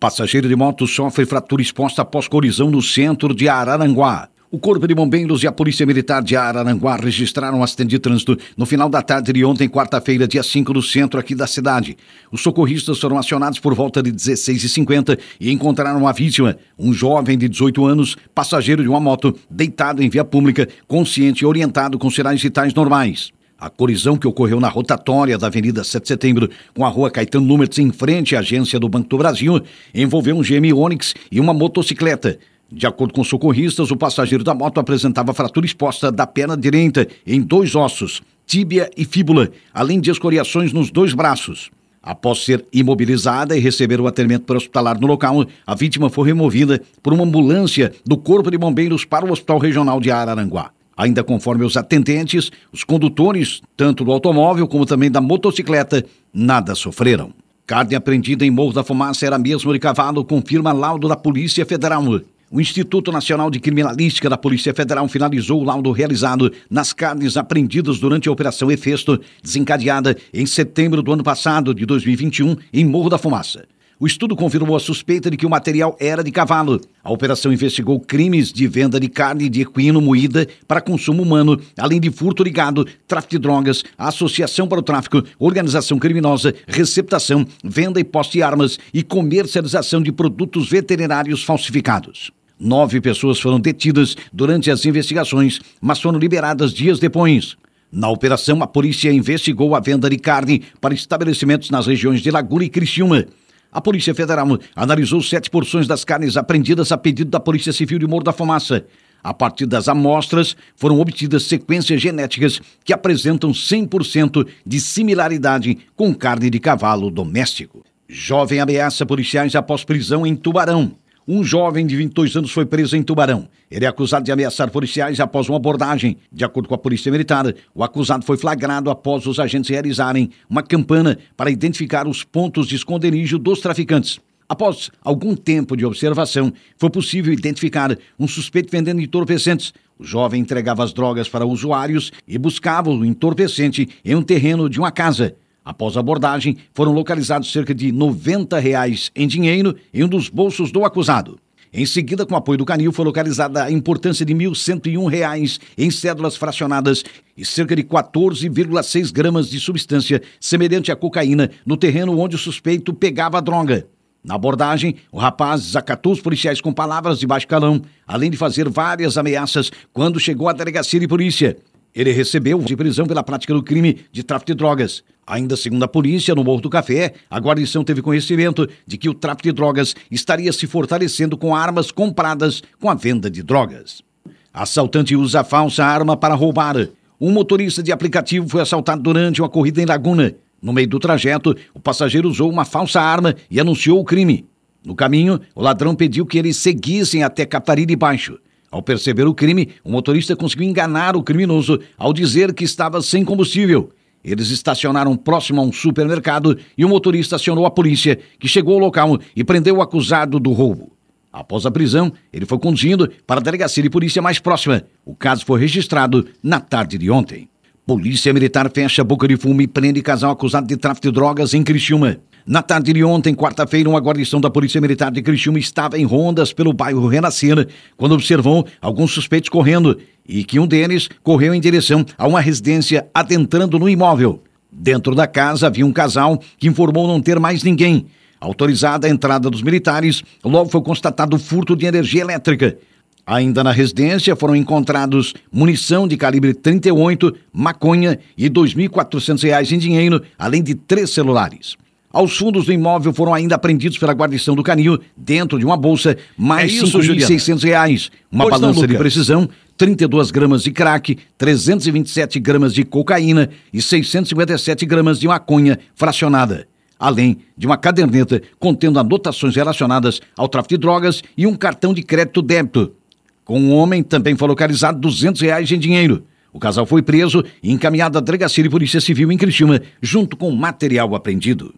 Passageiro de moto sofre fratura exposta após colisão no centro de Araranguá. O Corpo de Bombeiros e a Polícia Militar de Araranguá registraram um acidente de trânsito no final da tarde de ontem, quarta-feira, dia 5, no centro aqui da cidade. Os socorristas foram acionados por volta de 16h50 e encontraram a vítima, um jovem de 18 anos, passageiro de uma moto, deitado em via pública, consciente e orientado com sinais vitais normais. A colisão que ocorreu na rotatória da Avenida 7 de Setembro com a rua Caetano Numertz em frente à agência do Banco do Brasil envolveu um GM Onix e uma motocicleta. De acordo com socorristas, o passageiro da moto apresentava fratura exposta da perna direita em dois ossos, tíbia e fíbula, além de escoriações nos dois braços. Após ser imobilizada e receber o atendimento hospitalar no local, a vítima foi removida por uma ambulância do Corpo de Bombeiros para o Hospital Regional de Araranguá. Ainda conforme os atendentes, os condutores, tanto do automóvel como também da motocicleta, nada sofreram. Carne apreendida em Morro da Fumaça era mesmo de cavalo, confirma laudo da Polícia Federal. O Instituto Nacional de Criminalística da Polícia Federal finalizou o laudo realizado nas carnes apreendidas durante a Operação Efesto, desencadeada em setembro do ano passado, de 2021, em Morro da Fumaça. O estudo confirmou a suspeita de que o material era de cavalo. A operação investigou crimes de venda de carne de equino moída para consumo humano, além de furto de gado, tráfico de drogas, associação para o tráfico, organização criminosa, receptação, venda e posse de armas e comercialização de produtos veterinários falsificados. Nove pessoas foram detidas durante as investigações, mas foram liberadas dias depois. Na operação, a polícia investigou a venda de carne para estabelecimentos nas regiões de Laguna e Criciúma. A Polícia Federal analisou sete porções das carnes apreendidas a pedido da Polícia Civil de Morro da Fumaça. A partir das amostras, foram obtidas sequências genéticas que apresentam 100% de similaridade com carne de cavalo doméstico. Jovem ameaça policiais após prisão em Tubarão. Um jovem de 22 anos foi preso em Tubarão. Ele é acusado de ameaçar policiais após uma abordagem. De acordo com a Polícia Militar, o acusado foi flagrado após os agentes realizarem uma campana para identificar os pontos de esconderijo dos traficantes. Após algum tempo de observação, foi possível identificar um suspeito vendendo entorpecentes. O jovem entregava as drogas para usuários e buscava o entorpecente em um terreno de uma casa. Após a abordagem, foram localizados cerca de 90 reais em dinheiro em um dos bolsos do acusado. Em seguida, com apoio do canil, foi localizada a importância de R$ 1.101 em cédulas fracionadas e cerca de 14,6 gramas de substância semelhante à cocaína no terreno onde o suspeito pegava a droga. Na abordagem, o rapaz desacatou os policiais com palavras de baixo calão, além de fazer várias ameaças quando chegou à delegacia de polícia. Ele recebeu de prisão pela prática do crime de tráfico de drogas. Ainda segundo a polícia, no Morro do Café, a guarnição teve conhecimento de que o tráfico de drogas estaria se fortalecendo com armas compradas com a venda de drogas. Assaltante usa falsa arma para roubar. Um motorista de aplicativo foi assaltado durante uma corrida em Laguna. No meio do trajeto, o passageiro usou uma falsa arma e anunciou o crime. No caminho, o ladrão pediu que eles seguissem até Catarina Baixo. Ao perceber o crime, o motorista conseguiu enganar o criminoso ao dizer que estava sem combustível. Eles estacionaram próximo a um supermercado e o motorista acionou a polícia, que chegou ao local e prendeu o acusado do roubo. Após a prisão, ele foi conduzido para a delegacia de polícia mais próxima. O caso foi registrado na tarde de ontem. Polícia Militar fecha boca de fumo e prende casal acusado de tráfico de drogas em Criciúma. Na tarde de ontem, quarta-feira, uma guarnição da Polícia Militar de Criciúma estava em rondas pelo bairro Renascer quando observou alguns suspeitos correndo e que um deles correu em direção a uma residência adentrando no imóvel. Dentro da casa havia um casal que informou não ter mais ninguém. Autorizada a entrada dos militares, logo foi constatado furto de energia elétrica. Ainda na residência foram encontrados munição de calibre 38, maconha e R$ 2.400 em dinheiro, além de três celulares. Aos fundos do imóvel foram ainda apreendidos pela guarnição do canil, dentro de uma bolsa, mais é R$ 5.600, uma pois balança não, de precisão, 32 gramas de crack, 327 gramas de cocaína e 657 gramas de maconha fracionada, além de uma caderneta contendo anotações relacionadas ao tráfico de drogas e um cartão de crédito débito. Com um homem também foi localizado 200 reais em dinheiro. O casal foi preso e encaminhado à delegacia de polícia civil em Criciúma, junto com material apreendido.